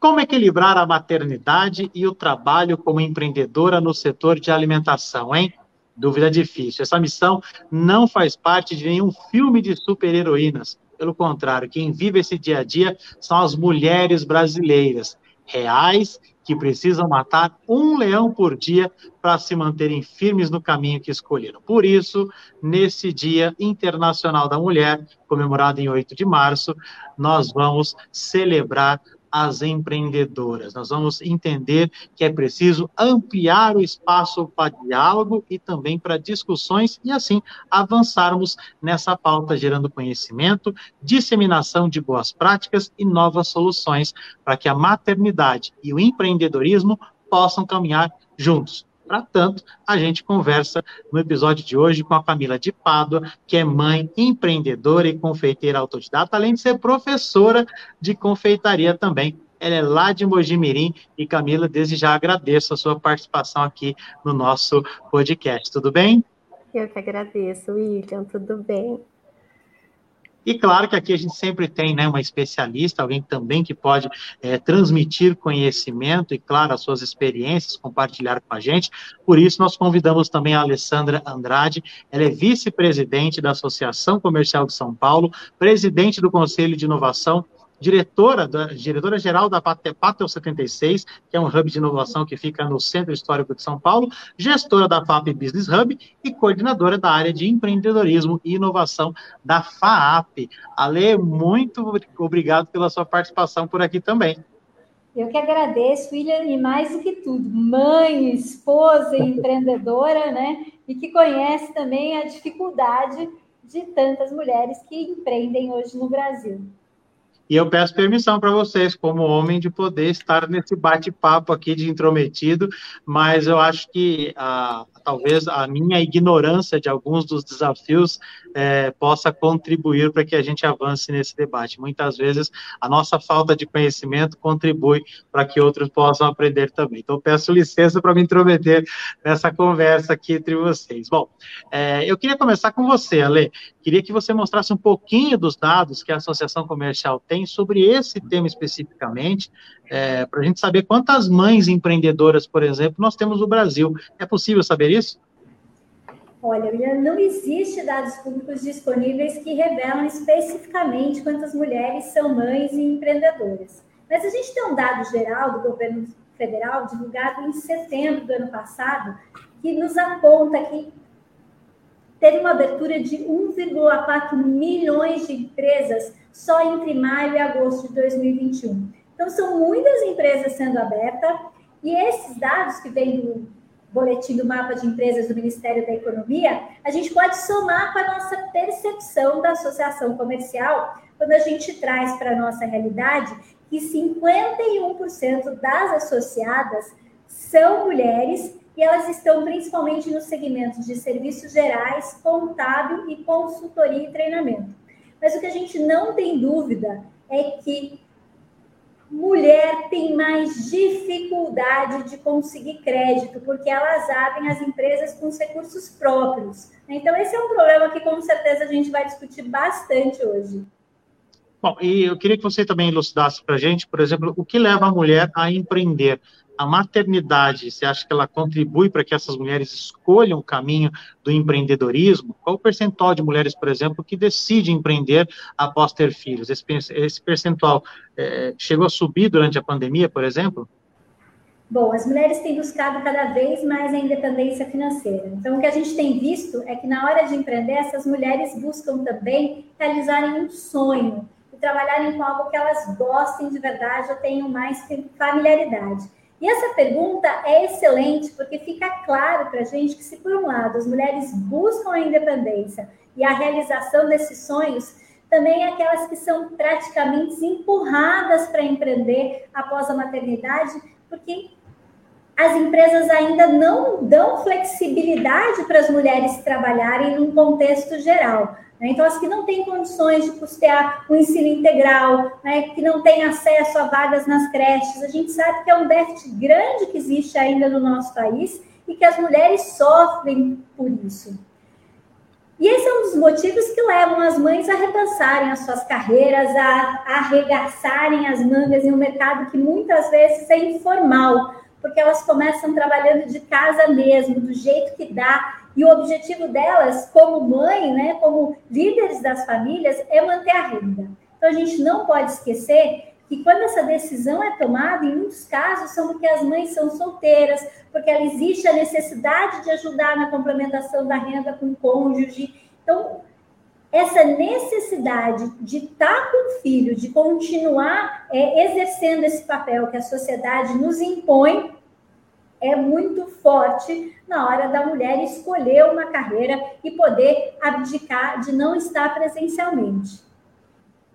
Como equilibrar a maternidade e o trabalho como empreendedora no setor de alimentação, hein? Dúvida difícil. Essa missão não faz parte de nenhum filme de super-heroínas. Pelo contrário, quem vive esse dia a dia são as mulheres brasileiras, reais, que precisam matar um leão por dia para se manterem firmes no caminho que escolheram. Por isso, nesse Dia Internacional da Mulher, comemorado em 8 de março, nós vamos celebrar as empreendedoras. Nós vamos entender que é preciso ampliar o espaço para diálogo e também para discussões e assim avançarmos nessa pauta, gerando conhecimento, disseminação de boas práticas e novas soluções para que a maternidade e o empreendedorismo possam caminhar juntos. Para tanto, a gente conversa no episódio de hoje com a Camila de Pádua, que é mãe, empreendedora e confeiteira autodidata, além de ser professora de confeitaria também. Ela é lá de Mojimirim e Camila, desde já agradeço a sua participação aqui no nosso podcast. Tudo bem? Eu que agradeço, William. Tudo bem? E claro que aqui a gente sempre tem né, uma especialista, alguém também que pode é, transmitir conhecimento e, claro, as suas experiências, compartilhar com a gente. Por isso, nós convidamos também a Alessandra Andrade, ela é vice-presidente da Associação Comercial de São Paulo, presidente do Conselho de Inovação diretora, da, diretora geral da Patel 76, que é um hub de inovação que fica no Centro Histórico de São Paulo, gestora da FAP Business Hub e coordenadora da área de empreendedorismo e inovação da FAAP. Ale, muito obrigado pela sua participação por aqui também. Eu que agradeço, William, e mais do que tudo, mãe, esposa empreendedora, né? E que conhece também a dificuldade de tantas mulheres que empreendem hoje no Brasil. E eu peço permissão para vocês, como homem, de poder estar nesse bate-papo aqui de intrometido, mas eu acho que ah, talvez a minha ignorância de alguns dos desafios é, possa contribuir para que a gente avance nesse debate. Muitas vezes a nossa falta de conhecimento contribui para que outros possam aprender também. Então, peço licença para me intrometer nessa conversa aqui entre vocês. Bom, é, eu queria começar com você, Ale. Queria que você mostrasse um pouquinho dos dados que a Associação Comercial tem sobre esse tema especificamente, é, para a gente saber quantas mães empreendedoras, por exemplo, nós temos no Brasil. É possível saber isso? Olha, não existe dados públicos disponíveis que revelam especificamente quantas mulheres são mães e empreendedoras. Mas a gente tem um dado geral do governo federal, divulgado em setembro do ano passado, que nos aponta que teve uma abertura de 1,4 milhões de empresas só entre maio e agosto de 2021. Então, são muitas empresas sendo abertas, e esses dados que vêm do boletim do mapa de empresas do Ministério da Economia, a gente pode somar com a nossa percepção da associação comercial, quando a gente traz para a nossa realidade que 51% das associadas são mulheres e elas estão principalmente nos segmentos de serviços gerais, contábil e consultoria e treinamento. Mas o que a gente não tem dúvida é que mulher tem mais dificuldade de conseguir crédito, porque elas abrem as empresas com os recursos próprios. Então, esse é um problema que com certeza a gente vai discutir bastante hoje. Bom, e eu queria que você também elucidasse para a gente, por exemplo, o que leva a mulher a empreender a maternidade, você acha que ela contribui para que essas mulheres escolham o caminho do empreendedorismo? Qual o percentual de mulheres, por exemplo, que decide empreender após ter filhos? Esse, esse percentual é, chegou a subir durante a pandemia, por exemplo? Bom, as mulheres têm buscado cada vez mais a independência financeira. Então, o que a gente tem visto é que na hora de empreender, essas mulheres buscam também realizarem um sonho e trabalharem com algo que elas gostem de verdade ou tenham mais familiaridade. E essa pergunta é excelente porque fica claro para a gente que, se por um lado as mulheres buscam a independência e a realização desses sonhos, também aquelas que são praticamente empurradas para empreender após a maternidade, porque as empresas ainda não dão flexibilidade para as mulheres trabalharem num contexto geral. Né? Então, as que não têm condições de custear o ensino integral, né? que não têm acesso a vagas nas creches, a gente sabe que é um déficit grande que existe ainda no nosso país e que as mulheres sofrem por isso. E esse é um dos motivos que levam as mães a repensarem as suas carreiras, a, arregaçarem as mangas em um mercado que muitas vezes é informal, porque elas começam trabalhando de casa mesmo, do jeito que dá, e o objetivo delas, como mãe, né, como líderes das famílias, é manter a renda. Então a gente não pode esquecer que quando essa decisão é tomada, em muitos casos são porque as mães são solteiras, porque ela existe a necessidade de ajudar na complementação da renda com o cônjuge. Então, essa necessidade de estar com o filho, de continuar é, exercendo esse papel que a sociedade nos impõe, é muito forte na hora da mulher escolher uma carreira e poder abdicar de não estar presencialmente.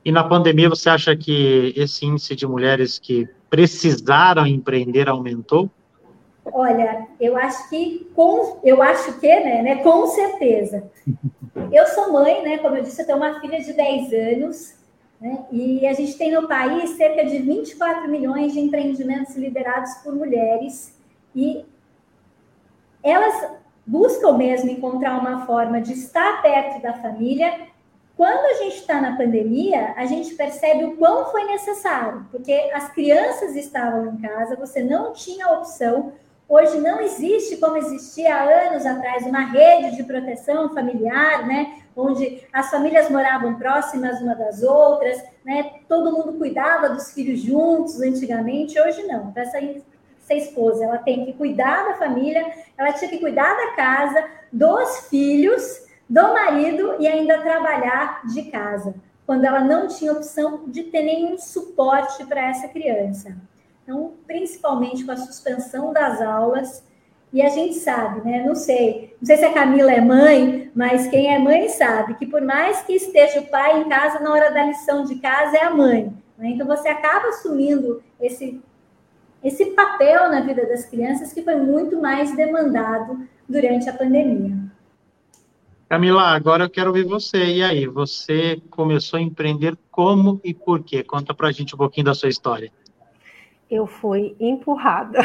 E na pandemia, você acha que esse índice de mulheres que precisaram empreender aumentou? Olha, eu acho que com, eu acho que, né, né, com certeza. Eu sou mãe, né, como eu disse, eu tenho uma filha de 10 anos, né, e a gente tem no país cerca de 24 milhões de empreendimentos liderados por mulheres, e elas buscam mesmo encontrar uma forma de estar perto da família quando a gente está na pandemia, a gente percebe o quão foi necessário, porque as crianças estavam em casa, você não tinha opção. Hoje não existe, como existia há anos atrás, uma rede de proteção familiar, né? Onde as famílias moravam próximas uma das outras, né? Todo mundo cuidava dos filhos juntos antigamente. Hoje não. Para essa, essa esposa, ela tem que cuidar da família, ela tinha que cuidar da casa, dos filhos do marido e ainda trabalhar de casa, quando ela não tinha opção de ter nenhum suporte para essa criança. Então, principalmente com a suspensão das aulas, e a gente sabe, né? Não sei, não sei se a Camila é mãe, mas quem é mãe sabe que por mais que esteja o pai em casa na hora da lição de casa é a mãe. Né? Então você acaba assumindo esse esse papel na vida das crianças que foi muito mais demandado durante a pandemia. Camila, agora eu quero ouvir você. E aí, você começou a empreender como e por quê? Conta pra gente um pouquinho da sua história. Eu fui empurrada.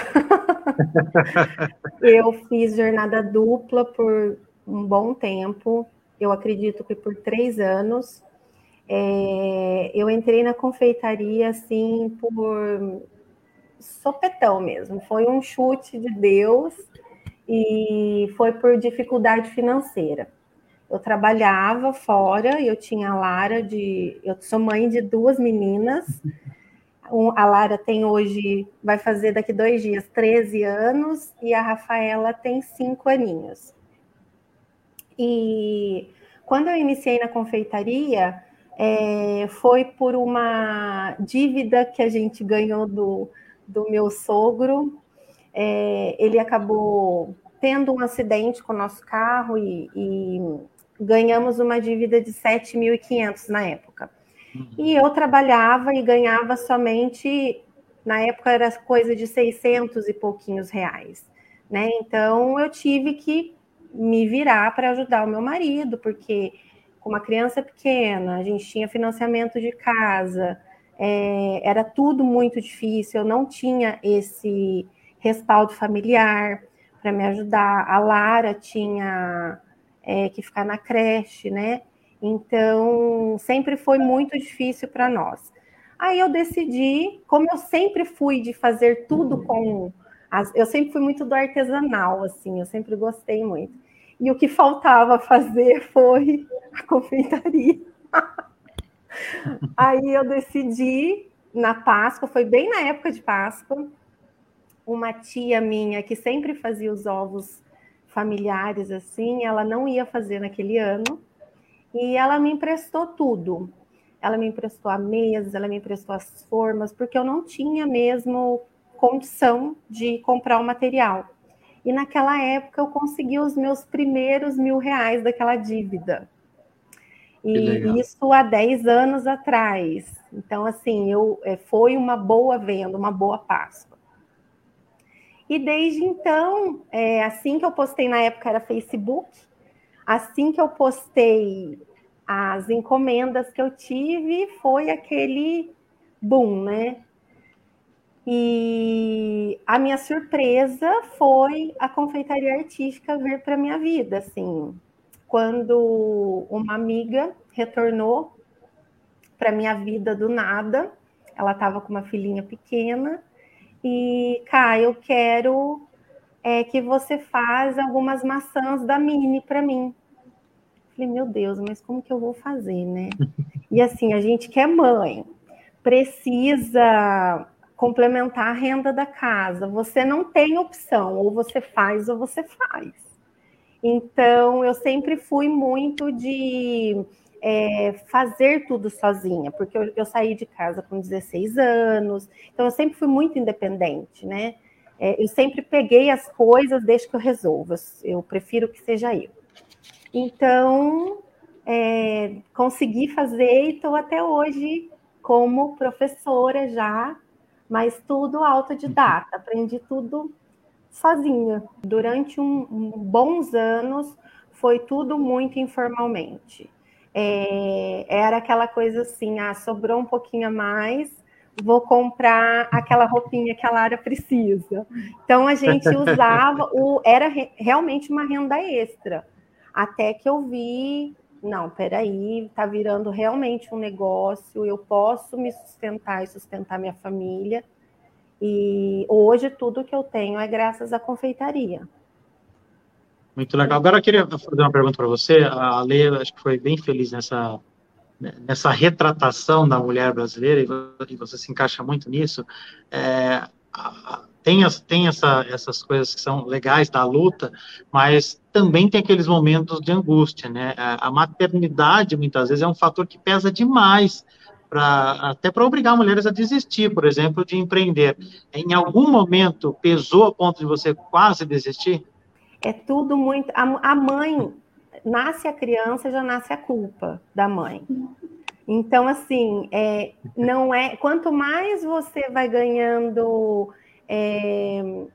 eu fiz jornada dupla por um bom tempo, eu acredito que por três anos. É, eu entrei na confeitaria assim por sopetão mesmo, foi um chute de Deus e foi por dificuldade financeira eu trabalhava fora eu tinha a Lara de. Eu sou mãe de duas meninas. a Lara tem hoje, vai fazer daqui dois dias 13 anos, e a Rafaela tem cinco aninhos. E quando eu iniciei na confeitaria, é, foi por uma dívida que a gente ganhou do, do meu sogro. É, ele acabou tendo um acidente com o nosso carro e, e ganhamos uma dívida de 7.500 na época. Uhum. E eu trabalhava e ganhava somente, na época era coisa de 600 e pouquinhos reais, né? Então eu tive que me virar para ajudar o meu marido, porque com uma criança pequena, a gente tinha financiamento de casa, é, era tudo muito difícil, eu não tinha esse respaldo familiar para me ajudar. A Lara tinha é, que ficar na creche, né? Então, sempre foi muito difícil para nós. Aí eu decidi, como eu sempre fui de fazer tudo com. As, eu sempre fui muito do artesanal, assim, eu sempre gostei muito. E o que faltava fazer foi a confeitaria. Aí eu decidi, na Páscoa, foi bem na época de Páscoa, uma tia minha que sempre fazia os ovos familiares assim, ela não ia fazer naquele ano, e ela me emprestou tudo. Ela me emprestou a mesa, ela me emprestou as formas, porque eu não tinha mesmo condição de comprar o material. E naquela época eu consegui os meus primeiros mil reais daquela dívida. E isso há 10 anos atrás. Então, assim, eu, é, foi uma boa venda, uma boa Páscoa. E desde então, é, assim que eu postei na época era Facebook, assim que eu postei as encomendas que eu tive, foi aquele boom, né? E a minha surpresa foi a confeitaria artística vir para minha vida, assim. Quando uma amiga retornou para minha vida do nada. Ela estava com uma filhinha pequena e, cá, eu quero é, que você faz algumas maçãs da Mini para mim. Falei, meu Deus, mas como que eu vou fazer, né? E assim, a gente que é mãe, precisa complementar a renda da casa. Você não tem opção, ou você faz ou você faz. Então, eu sempre fui muito de é, fazer tudo sozinha, porque eu, eu, saí de casa com 16 anos, então eu sempre fui muito independente, né? É, eu sempre peguei as coisas desde que eu resolvo, eu prefiro que seja eu. Então, é, consegui fazer e estou até hoje como professora já, mas tudo autodidata, aprendi tudo sozinha. Durante um, um bons anos foi tudo muito informalmente. É, era aquela coisa assim, ah, sobrou um pouquinho a mais, vou comprar aquela roupinha que a Lara precisa. Então a gente usava o era re, realmente uma renda extra. Até que eu vi, não, peraí, está virando realmente um negócio, eu posso me sustentar e sustentar minha família. E hoje tudo que eu tenho é graças à confeitaria. Muito legal. Agora eu queria fazer uma pergunta para você. A Lê, acho que foi bem feliz nessa, nessa retratação da mulher brasileira, e você se encaixa muito nisso. É, tem, as, tem essa, essas coisas que são legais da luta, mas também tem aqueles momentos de angústia, né? A maternidade, muitas vezes, é um fator que pesa demais, até para obrigar mulheres a desistir, por exemplo, de empreender. Em algum momento, pesou a ponto de você quase desistir? É tudo muito. A, a mãe, nasce a criança, já nasce a culpa da mãe. Então, assim, é, não é. Quanto mais você vai ganhando é,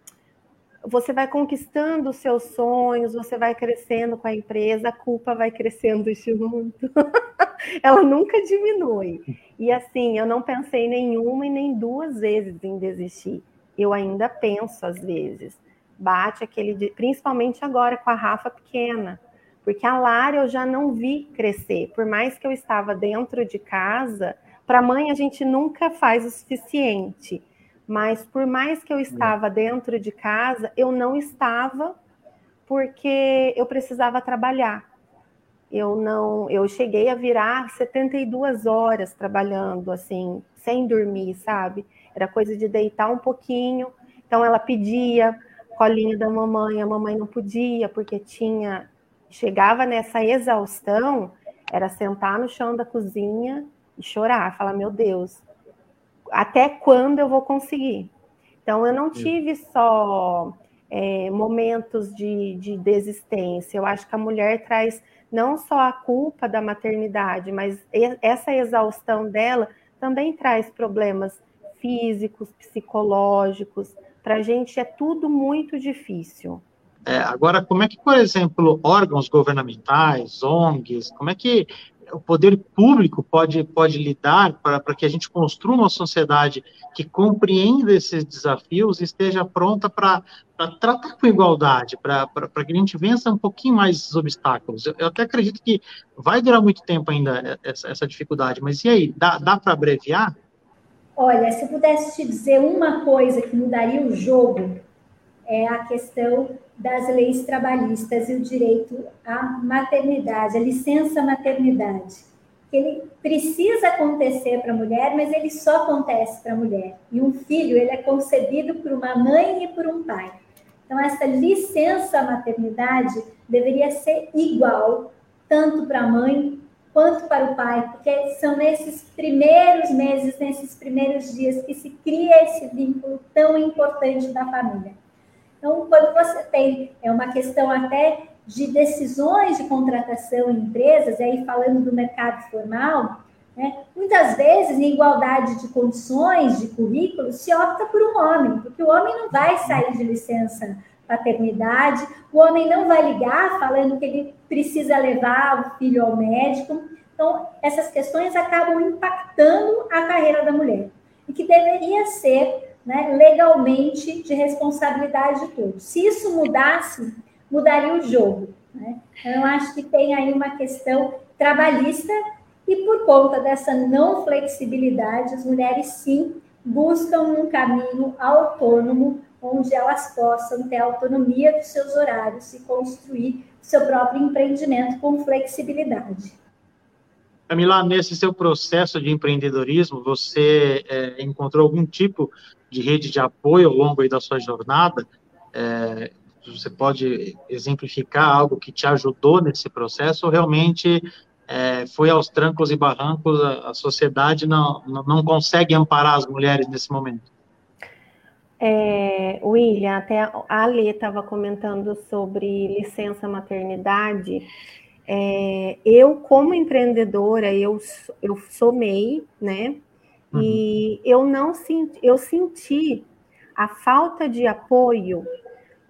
você vai conquistando os seus sonhos, você vai crescendo com a empresa, a culpa vai crescendo junto. Ela nunca diminui. E assim, eu não pensei nenhuma e nem duas vezes em desistir. Eu ainda penso às vezes. Bate aquele, principalmente agora com a Rafa pequena, porque a Lara eu já não vi crescer. Por mais que eu estava dentro de casa, para mãe a gente nunca faz o suficiente mas por mais que eu estava dentro de casa, eu não estava porque eu precisava trabalhar. Eu não, eu cheguei a virar 72 horas trabalhando assim, sem dormir, sabe? Era coisa de deitar um pouquinho. Então ela pedia colinho da mamãe, a mamãe não podia porque tinha chegava nessa exaustão, era sentar no chão da cozinha e chorar, falar meu Deus, até quando eu vou conseguir. Então, eu não tive só é, momentos de, de desistência. Eu acho que a mulher traz não só a culpa da maternidade, mas essa exaustão dela também traz problemas físicos, psicológicos. Para a gente é tudo muito difícil. É, agora, como é que, por exemplo, órgãos governamentais, ONGs, como é que o poder público pode, pode lidar para, para que a gente construa uma sociedade que compreenda esses desafios e esteja pronta para, para tratar com igualdade, para, para, que a gente vença um pouquinho mais esses obstáculos. Eu, eu até acredito que vai durar muito tempo ainda essa, essa dificuldade, mas e aí, dá, dá para abreviar? Olha, se eu pudesse te dizer uma coisa que mudaria o jogo, é a questão das leis trabalhistas e o direito à maternidade, a licença maternidade. Ele precisa acontecer para a mulher, mas ele só acontece para a mulher. E um filho, ele é concebido por uma mãe e por um pai. Então, essa licença maternidade deveria ser igual, tanto para a mãe quanto para o pai, porque são nesses primeiros meses, nesses primeiros dias que se cria esse vínculo tão importante da família. Então, quando você tem é uma questão até de decisões de contratação em empresas, aí falando do mercado formal, né, muitas vezes, em igualdade de condições, de currículo, se opta por um homem, porque o homem não vai sair de licença paternidade, o homem não vai ligar falando que ele precisa levar o filho ao médico. Então, essas questões acabam impactando a carreira da mulher, e que deveria ser né, legalmente de responsabilidade de todos. Se isso mudasse, mudaria o jogo. Né? Então, eu acho que tem aí uma questão trabalhista e por conta dessa não flexibilidade, as mulheres sim buscam um caminho autônomo onde elas possam ter autonomia dos seus horários e construir seu próprio empreendimento com flexibilidade. Camila, nesse seu processo de empreendedorismo, você é, encontrou algum tipo de rede de apoio ao longo da sua jornada? É, você pode exemplificar algo que te ajudou nesse processo ou realmente é, foi aos trancos e barrancos, a, a sociedade não, não consegue amparar as mulheres nesse momento? É, William, até a Ale estava comentando sobre licença maternidade. É, eu, como empreendedora, eu, eu sou MEI, né? Uhum. E eu não senti, eu senti a falta de apoio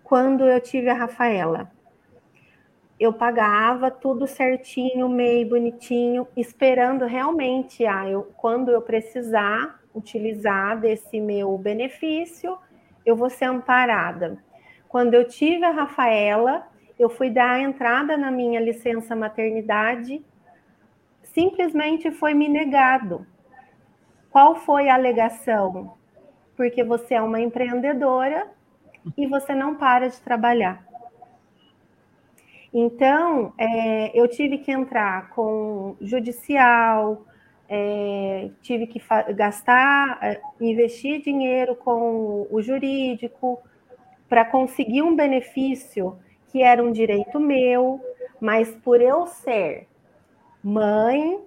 quando eu tive a Rafaela. Eu pagava tudo certinho, meio bonitinho, esperando realmente, ah, eu, quando eu precisar utilizar desse meu benefício, eu vou ser amparada. Quando eu tive a Rafaela, eu fui dar a entrada na minha licença maternidade, simplesmente foi me negado. Qual foi a alegação? Porque você é uma empreendedora e você não para de trabalhar. Então, é, eu tive que entrar com judicial, é, tive que gastar, é, investir dinheiro com o jurídico para conseguir um benefício que era um direito meu, mas por eu ser mãe,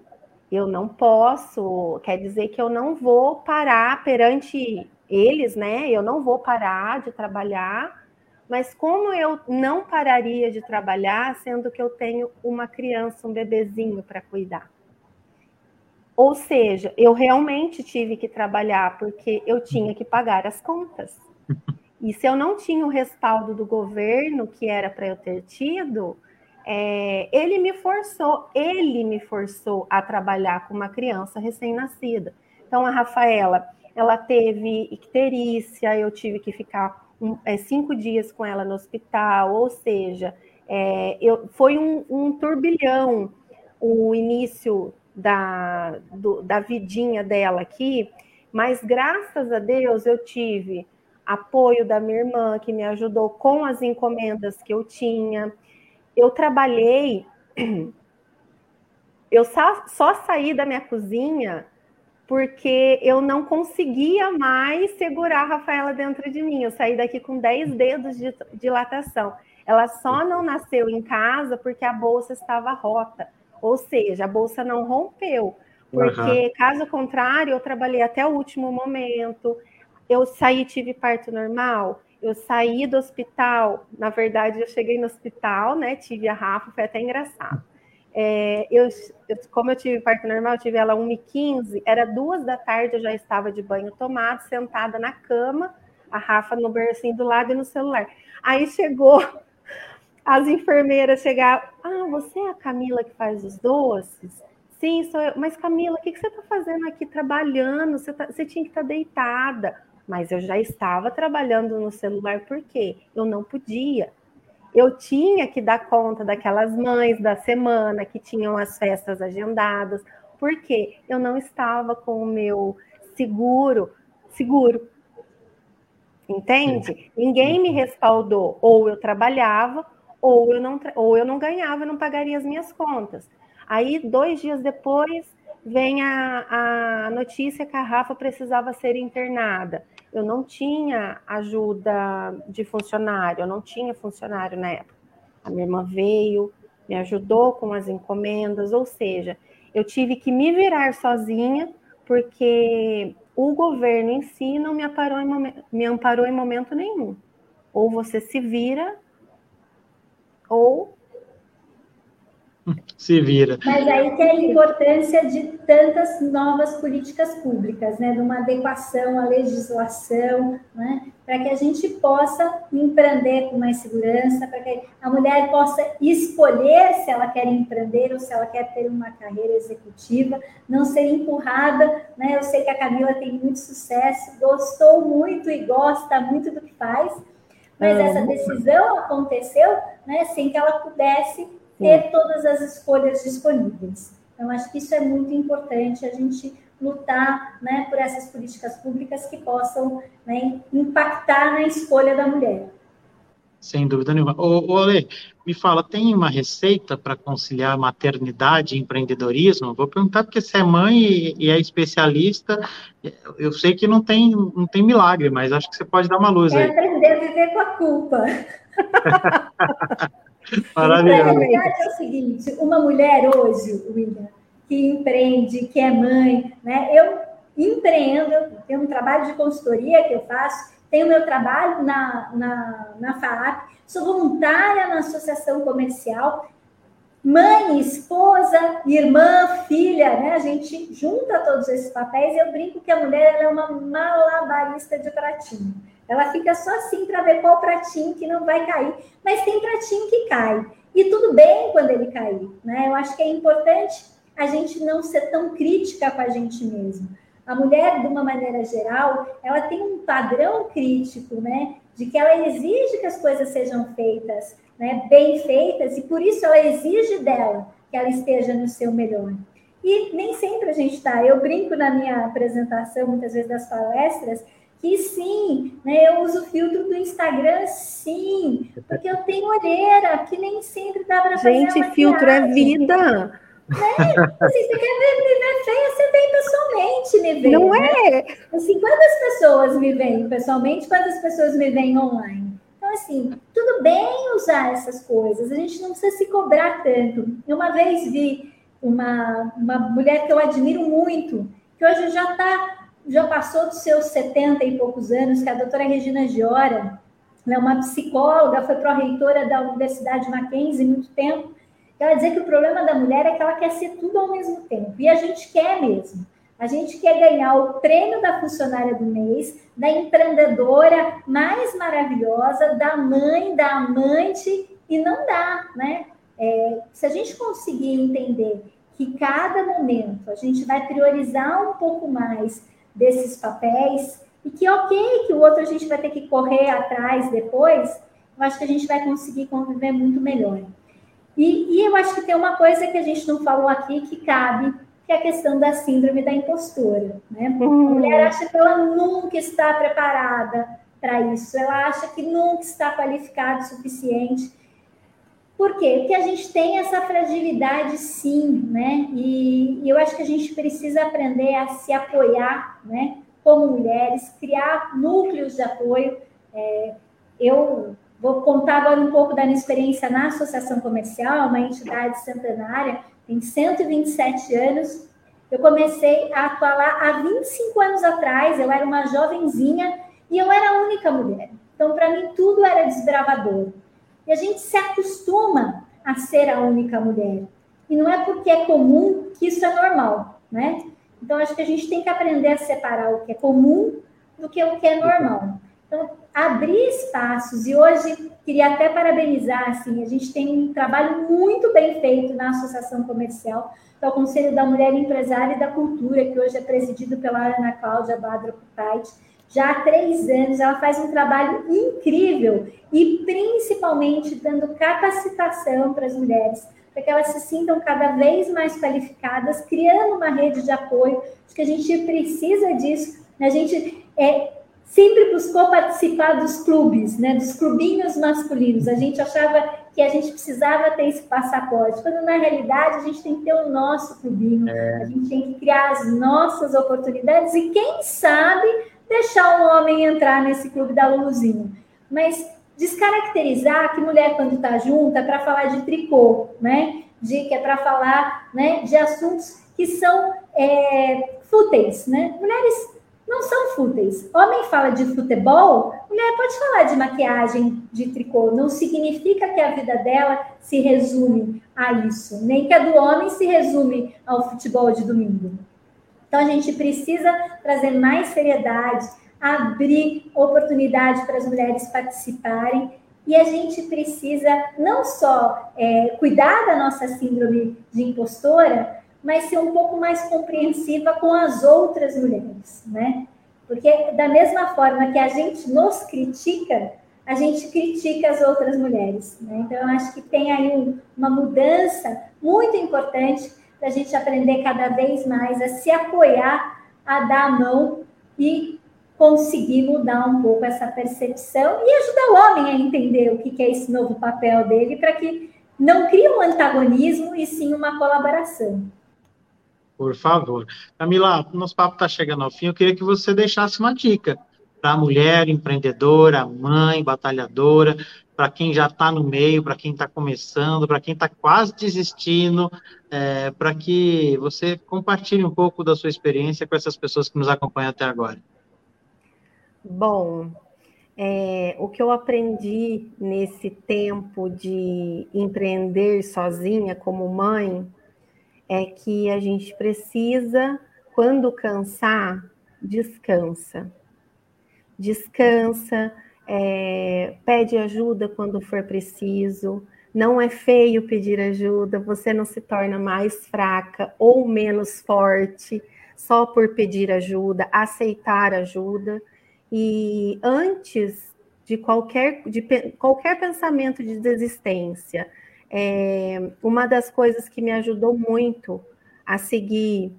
eu não posso, quer dizer que eu não vou parar perante eles, né? Eu não vou parar de trabalhar, mas como eu não pararia de trabalhar, sendo que eu tenho uma criança, um bebezinho para cuidar? Ou seja, eu realmente tive que trabalhar porque eu tinha que pagar as contas. E se eu não tinha o respaldo do governo, que era para eu ter tido, é, ele me forçou, ele me forçou a trabalhar com uma criança recém-nascida. Então, a Rafaela, ela teve icterícia, eu tive que ficar um, é, cinco dias com ela no hospital, ou seja, é, eu, foi um, um, turbilhão o início da, do, da vidinha dela aqui, mas graças a Deus eu tive apoio da minha irmã, que me ajudou com as encomendas que eu tinha. Eu trabalhei, eu só, só saí da minha cozinha porque eu não conseguia mais segurar a Rafaela dentro de mim. Eu saí daqui com 10 dedos de dilatação. Ela só não nasceu em casa porque a bolsa estava rota, ou seja, a bolsa não rompeu. Porque, uhum. caso contrário, eu trabalhei até o último momento. Eu saí, tive parto normal. Eu saí do hospital. Na verdade, eu cheguei no hospital, né? Tive a Rafa, foi até engraçado. É, eu, eu, como eu tive parto normal, eu tive ela 1h15, era duas da tarde, eu já estava de banho tomado, sentada na cama, a Rafa no bercinho do lado e no celular. Aí chegou, as enfermeiras chegaram, ah, você é a Camila que faz os doces? Sim, sou eu. Mas Camila, o que, que você está fazendo aqui trabalhando? Você, tá, você tinha que estar tá deitada. Mas eu já estava trabalhando no celular, por quê? Eu não podia eu tinha que dar conta daquelas mães da semana que tinham as festas agendadas, porque eu não estava com o meu seguro, seguro. Entende? Sim. Ninguém me respaldou. Ou eu trabalhava, ou eu não, ou eu não ganhava, não pagaria as minhas contas. Aí, dois dias depois, vem a, a notícia que a Rafa precisava ser internada eu não tinha ajuda de funcionário, eu não tinha funcionário na época. A minha irmã veio, me ajudou com as encomendas, ou seja, eu tive que me virar sozinha, porque o governo em si não me, amparou em, me amparou em momento nenhum. Ou você se vira, ou se vira. Mas aí que é a importância de tantas novas políticas públicas, né? De uma adequação à legislação, né? Para que a gente possa empreender com mais segurança, para que a mulher possa escolher se ela quer empreender ou se ela quer ter uma carreira executiva, não ser empurrada, né? Eu sei que a Camila tem muito sucesso, gostou muito e gosta muito do que faz, mas essa decisão aconteceu né, sem que ela pudesse ter todas as escolhas disponíveis. Então, acho que isso é muito importante, a gente lutar né, por essas políticas públicas que possam né, impactar na escolha da mulher. Sem dúvida nenhuma. Ô, ô Ale, me fala, tem uma receita para conciliar maternidade e empreendedorismo? Vou perguntar porque você é mãe e, e, é especialista. Eu sei que não tem, não tem milagre, mas acho que você pode dar uma luz é aí. aprender a viver com a culpa. Maravilhoso. Então, verdade é o seguinte, uma mulher hoje, William, que empreende, que é mãe, né? Eu empreendo, tenho um trabalho de consultoria que eu faço, tenho meu trabalho na, na, na FAAP, sou voluntária na associação comercial, mãe, esposa, irmã, filha, né? A gente junta todos esses papéis e eu brinco que a mulher é uma malabarista de pratinho. Ela fica só assim para ver qual pratinho que não vai cair, mas tem pratinho que cai. E tudo bem quando ele cair, né? Eu acho que é importante a gente não ser tão crítica com a gente mesmo. A mulher, de uma maneira geral, ela tem um padrão crítico, né? De que ela exige que as coisas sejam feitas, né? Bem feitas, e por isso ela exige dela que ela esteja no seu melhor. E nem sempre a gente está. Eu brinco na minha apresentação, muitas vezes das palestras, que sim, né, eu uso o filtro do Instagram, sim, porque eu tenho olheira, que nem sempre dá para fazer. Gente, filtro é vida. Né? Assim, você quer ver, me ver feia, você vem pessoalmente me ver. Não né? é? Assim, quantas pessoas me veem pessoalmente, quantas pessoas me veem online? Então, assim, tudo bem usar essas coisas, a gente não precisa se cobrar tanto. Eu uma vez vi uma, uma mulher que eu admiro muito, que hoje já está, já passou dos seus 70 e poucos anos, que é a doutora Regina Giora, ela é uma psicóloga, foi pró-reitora da Universidade Mackenzie muito tempo, ela dizer que o problema da mulher é que ela quer ser tudo ao mesmo tempo. E a gente quer mesmo. A gente quer ganhar o prêmio da funcionária do mês, da empreendedora mais maravilhosa, da mãe, da amante, e não dá, né? É, se a gente conseguir entender que cada momento a gente vai priorizar um pouco mais desses papéis, e que ok, que o outro a gente vai ter que correr atrás depois, eu acho que a gente vai conseguir conviver muito melhor. E, e eu acho que tem uma coisa que a gente não falou aqui que cabe, que é a questão da síndrome da impostora. Né? Uhum. A mulher acha que ela nunca está preparada para isso, ela acha que nunca está qualificada o suficiente. Por quê? Porque a gente tem essa fragilidade, sim, né? E, e, eu acho que a gente precisa aprender a se apoiar, né? Como mulheres, criar núcleos de apoio. É, eu Vou contar agora um pouco da minha experiência na Associação Comercial, uma entidade centenária, tem 127 anos. Eu comecei a atuar lá há 25 anos atrás, eu era uma jovenzinha e eu era a única mulher. Então, para mim, tudo era desbravador. E a gente se acostuma a ser a única mulher. E não é porque é comum que isso é normal, né? Então, acho que a gente tem que aprender a separar o que é comum do que o que é normal. Então, abrir espaços, e hoje queria até parabenizar, assim, a gente tem um trabalho muito bem feito na Associação Comercial, é o Conselho da Mulher Empresária e da Cultura, que hoje é presidido pela Ana Cláudia Badra Putait, já há três anos, ela faz um trabalho incrível e principalmente dando capacitação para as mulheres, para que elas se sintam cada vez mais qualificadas, criando uma rede de apoio, acho que a gente precisa disso, né? a gente é, sempre buscou participar dos clubes, né, dos clubinhos masculinos. A gente achava que a gente precisava ter esse passaporte, quando na realidade a gente tem que ter o nosso clubinho, é. a gente tem que criar as nossas oportunidades e quem sabe deixar um homem entrar nesse clube da Luluzinha. Mas descaracterizar que mulher quando está junta é para falar de tricô, né? De que é para falar, né, de assuntos que são é, fúteis, né? Mulheres não são fúteis. Homem fala de futebol, mulher pode falar de maquiagem, de tricô. Não significa que a vida dela se resume a isso, nem que a do homem se resume ao futebol de domingo. Então a gente precisa trazer mais seriedade, abrir oportunidade para as mulheres participarem e a gente precisa não só é, cuidar da nossa síndrome de impostora, mas ser um pouco mais compreensiva com as outras mulheres, né? Porque da mesma forma que a gente nos critica, a gente critica as outras mulheres. Né? Então, eu acho que tem aí um, uma mudança muito importante para a gente aprender cada vez mais a se apoiar, a dar a mão e conseguir mudar um pouco essa percepção e ajudar o homem a entender o que é esse novo papel dele para que não crie um antagonismo e sim uma colaboração. Por favor. Camila, nosso papo está chegando ao fim. Eu queria que você deixasse uma dica para a mulher empreendedora, mãe, batalhadora, para quem já está no meio, para quem está começando, para quem está quase desistindo, é, para que você compartilhe um pouco da sua experiência com essas pessoas que nos acompanham até agora. Bom, é, o que eu aprendi nesse tempo de empreender sozinha como mãe é que a gente precisa, quando cansar, descansa. Descansa, é, pede ajuda quando for preciso. Não é feio pedir ajuda, você não se torna mais fraca ou menos forte só por pedir ajuda, aceitar ajuda. E antes de qualquer, de qualquer pensamento de desistência, é, uma das coisas que me ajudou muito a seguir,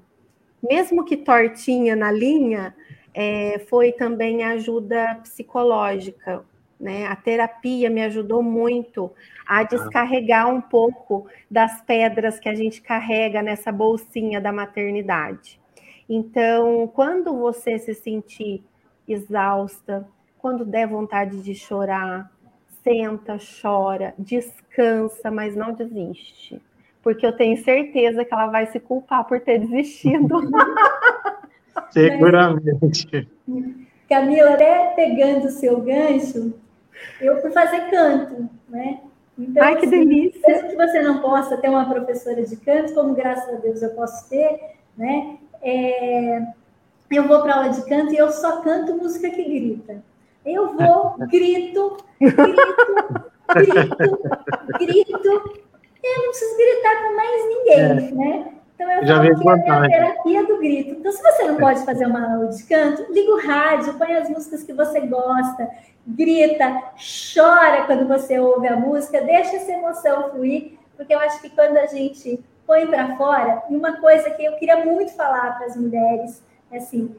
mesmo que tortinha na linha, é, foi também a ajuda psicológica. Né? A terapia me ajudou muito a descarregar um pouco das pedras que a gente carrega nessa bolsinha da maternidade. Então, quando você se sentir exausta, quando der vontade de chorar, senta, chora, descansa, mas não desiste. Porque eu tenho certeza que ela vai se culpar por ter desistido. Seguramente. Camila, até pegando o seu gancho, eu fui fazer canto, né? Então, Ai, que assim, delícia! Mesmo que você não possa ter uma professora de canto, como graças a Deus eu posso ter, né? É, eu vou para aula de canto e eu só canto música que grita. Eu vou, grito, grito, grito, grito. Eu não preciso gritar com mais ninguém, é. né? Então eu Já falo que é a terapia do grito. Então, se você não pode fazer uma aula de canto, liga o rádio, põe as músicas que você gosta, grita, chora quando você ouve a música, deixa essa emoção fluir, porque eu acho que quando a gente põe para fora, e uma coisa que eu queria muito falar para as mulheres, é assim,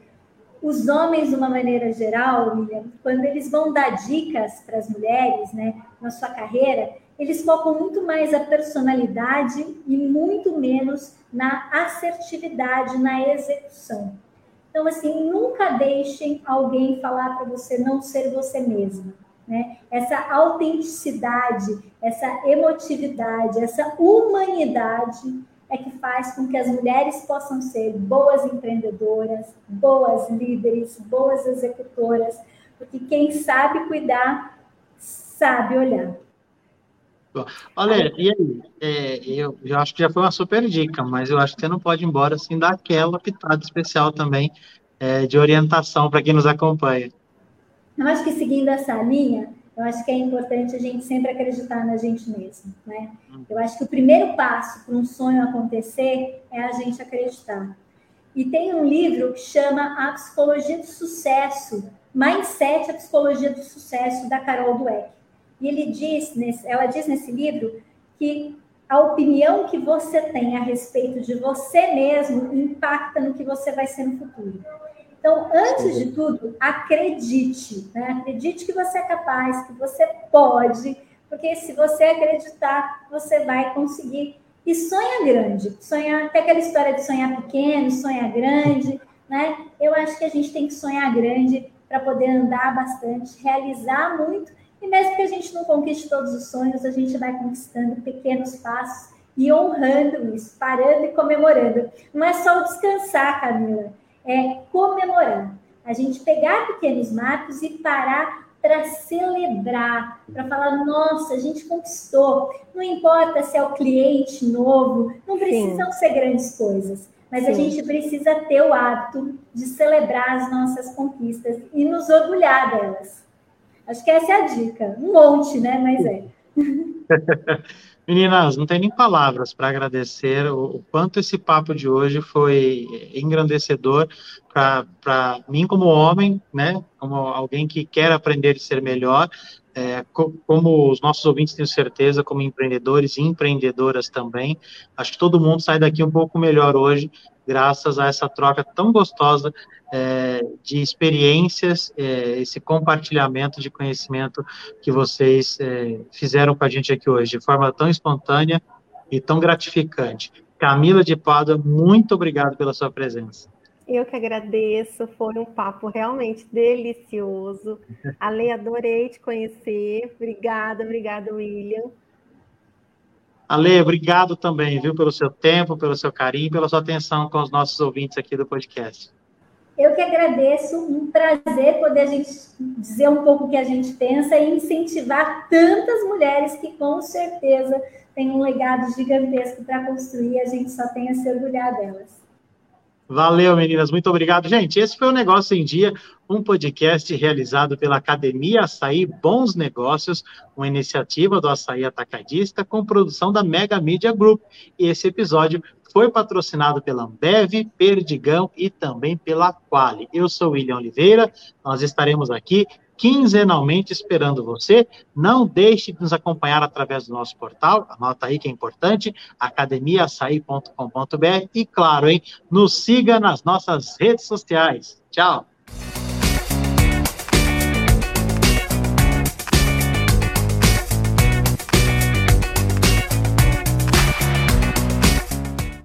os homens, de uma maneira geral, William, quando eles vão dar dicas para as mulheres, né, na sua carreira, eles focam muito mais a personalidade e muito menos na assertividade, na execução. Então, assim, nunca deixem alguém falar para você não ser você mesma. Né? Essa autenticidade, essa emotividade, essa humanidade é que faz com que as mulheres possam ser boas empreendedoras, boas líderes, boas executoras, porque quem sabe cuidar, sabe olhar. Olha, e aí? É, eu, eu acho que já foi uma super dica, mas eu acho que você não pode ir embora sem dar aquela pitada especial também é, de orientação para quem nos acompanha. Eu acho que seguindo essa linha, eu acho que é importante a gente sempre acreditar na gente mesmo, né? Eu acho que o primeiro passo para um sonho acontecer é a gente acreditar. E tem um livro que chama A Psicologia do Sucesso, Mindset, a Psicologia do Sucesso, da Carol Dweck. E ele diz, nesse, ela diz nesse livro que a opinião que você tem a respeito de você mesmo impacta no que você vai ser no futuro. Então, antes de tudo, acredite, né? Acredite que você é capaz, que você pode, porque se você acreditar, você vai conseguir. E sonha grande, sonhar, até aquela história de sonhar pequeno, sonhar grande, né? Eu acho que a gente tem que sonhar grande para poder andar bastante, realizar muito, e mesmo que a gente não conquiste todos os sonhos, a gente vai conquistando pequenos passos e honrando isso, parando e comemorando. Não é só o descansar, Camila é comemorar. A gente pegar pequenos marcos e parar para celebrar, para falar, nossa, a gente conquistou. Não importa se é o cliente novo, não precisam Sim. ser grandes coisas, mas Sim. a gente precisa ter o hábito de celebrar as nossas conquistas e nos orgulhar delas. Acho que essa é a dica. Um monte, né? Mas é. Meninas, não tem nem palavras para agradecer o, o, quanto esse papo de hoje foi engrandecedor para mim como homem, né, como alguém que quer aprender a ser melhor, é, como os nossos ouvintes tenho certeza, como empreendedores e empreendedoras também, acho que todo mundo sai daqui um pouco melhor hoje, graças a essa troca tão gostosa é, de experiências, é, esse compartilhamento de conhecimento que vocês é, fizeram com a gente aqui hoje, de forma tão espontânea e tão gratificante. Camila de Pádua, muito obrigado pela sua presença. Eu que agradeço, foi um papo realmente delicioso. Ale, adorei te conhecer. Obrigada, obrigada, William. Ale, obrigado também, viu, pelo seu tempo, pelo seu carinho, pela sua atenção com os nossos ouvintes aqui do podcast. Eu que agradeço, um prazer poder a gente dizer um pouco o que a gente pensa e incentivar tantas mulheres que com certeza têm um legado gigantesco para construir, a gente só tem a se orgulhar delas. Valeu, meninas. Muito obrigado. Gente, esse foi o Negócio em Dia, um podcast realizado pela Academia Açaí Bons Negócios, uma iniciativa do Açaí Atacadista com produção da Mega Media Group. E esse episódio foi patrocinado pela Ambev, Perdigão e também pela Quali. Eu sou William Oliveira, nós estaremos aqui quinzenalmente esperando você. Não deixe de nos acompanhar através do nosso portal, anota aí que é importante, academiaaçaí.com.br e, claro, hein, nos siga nas nossas redes sociais. Tchau!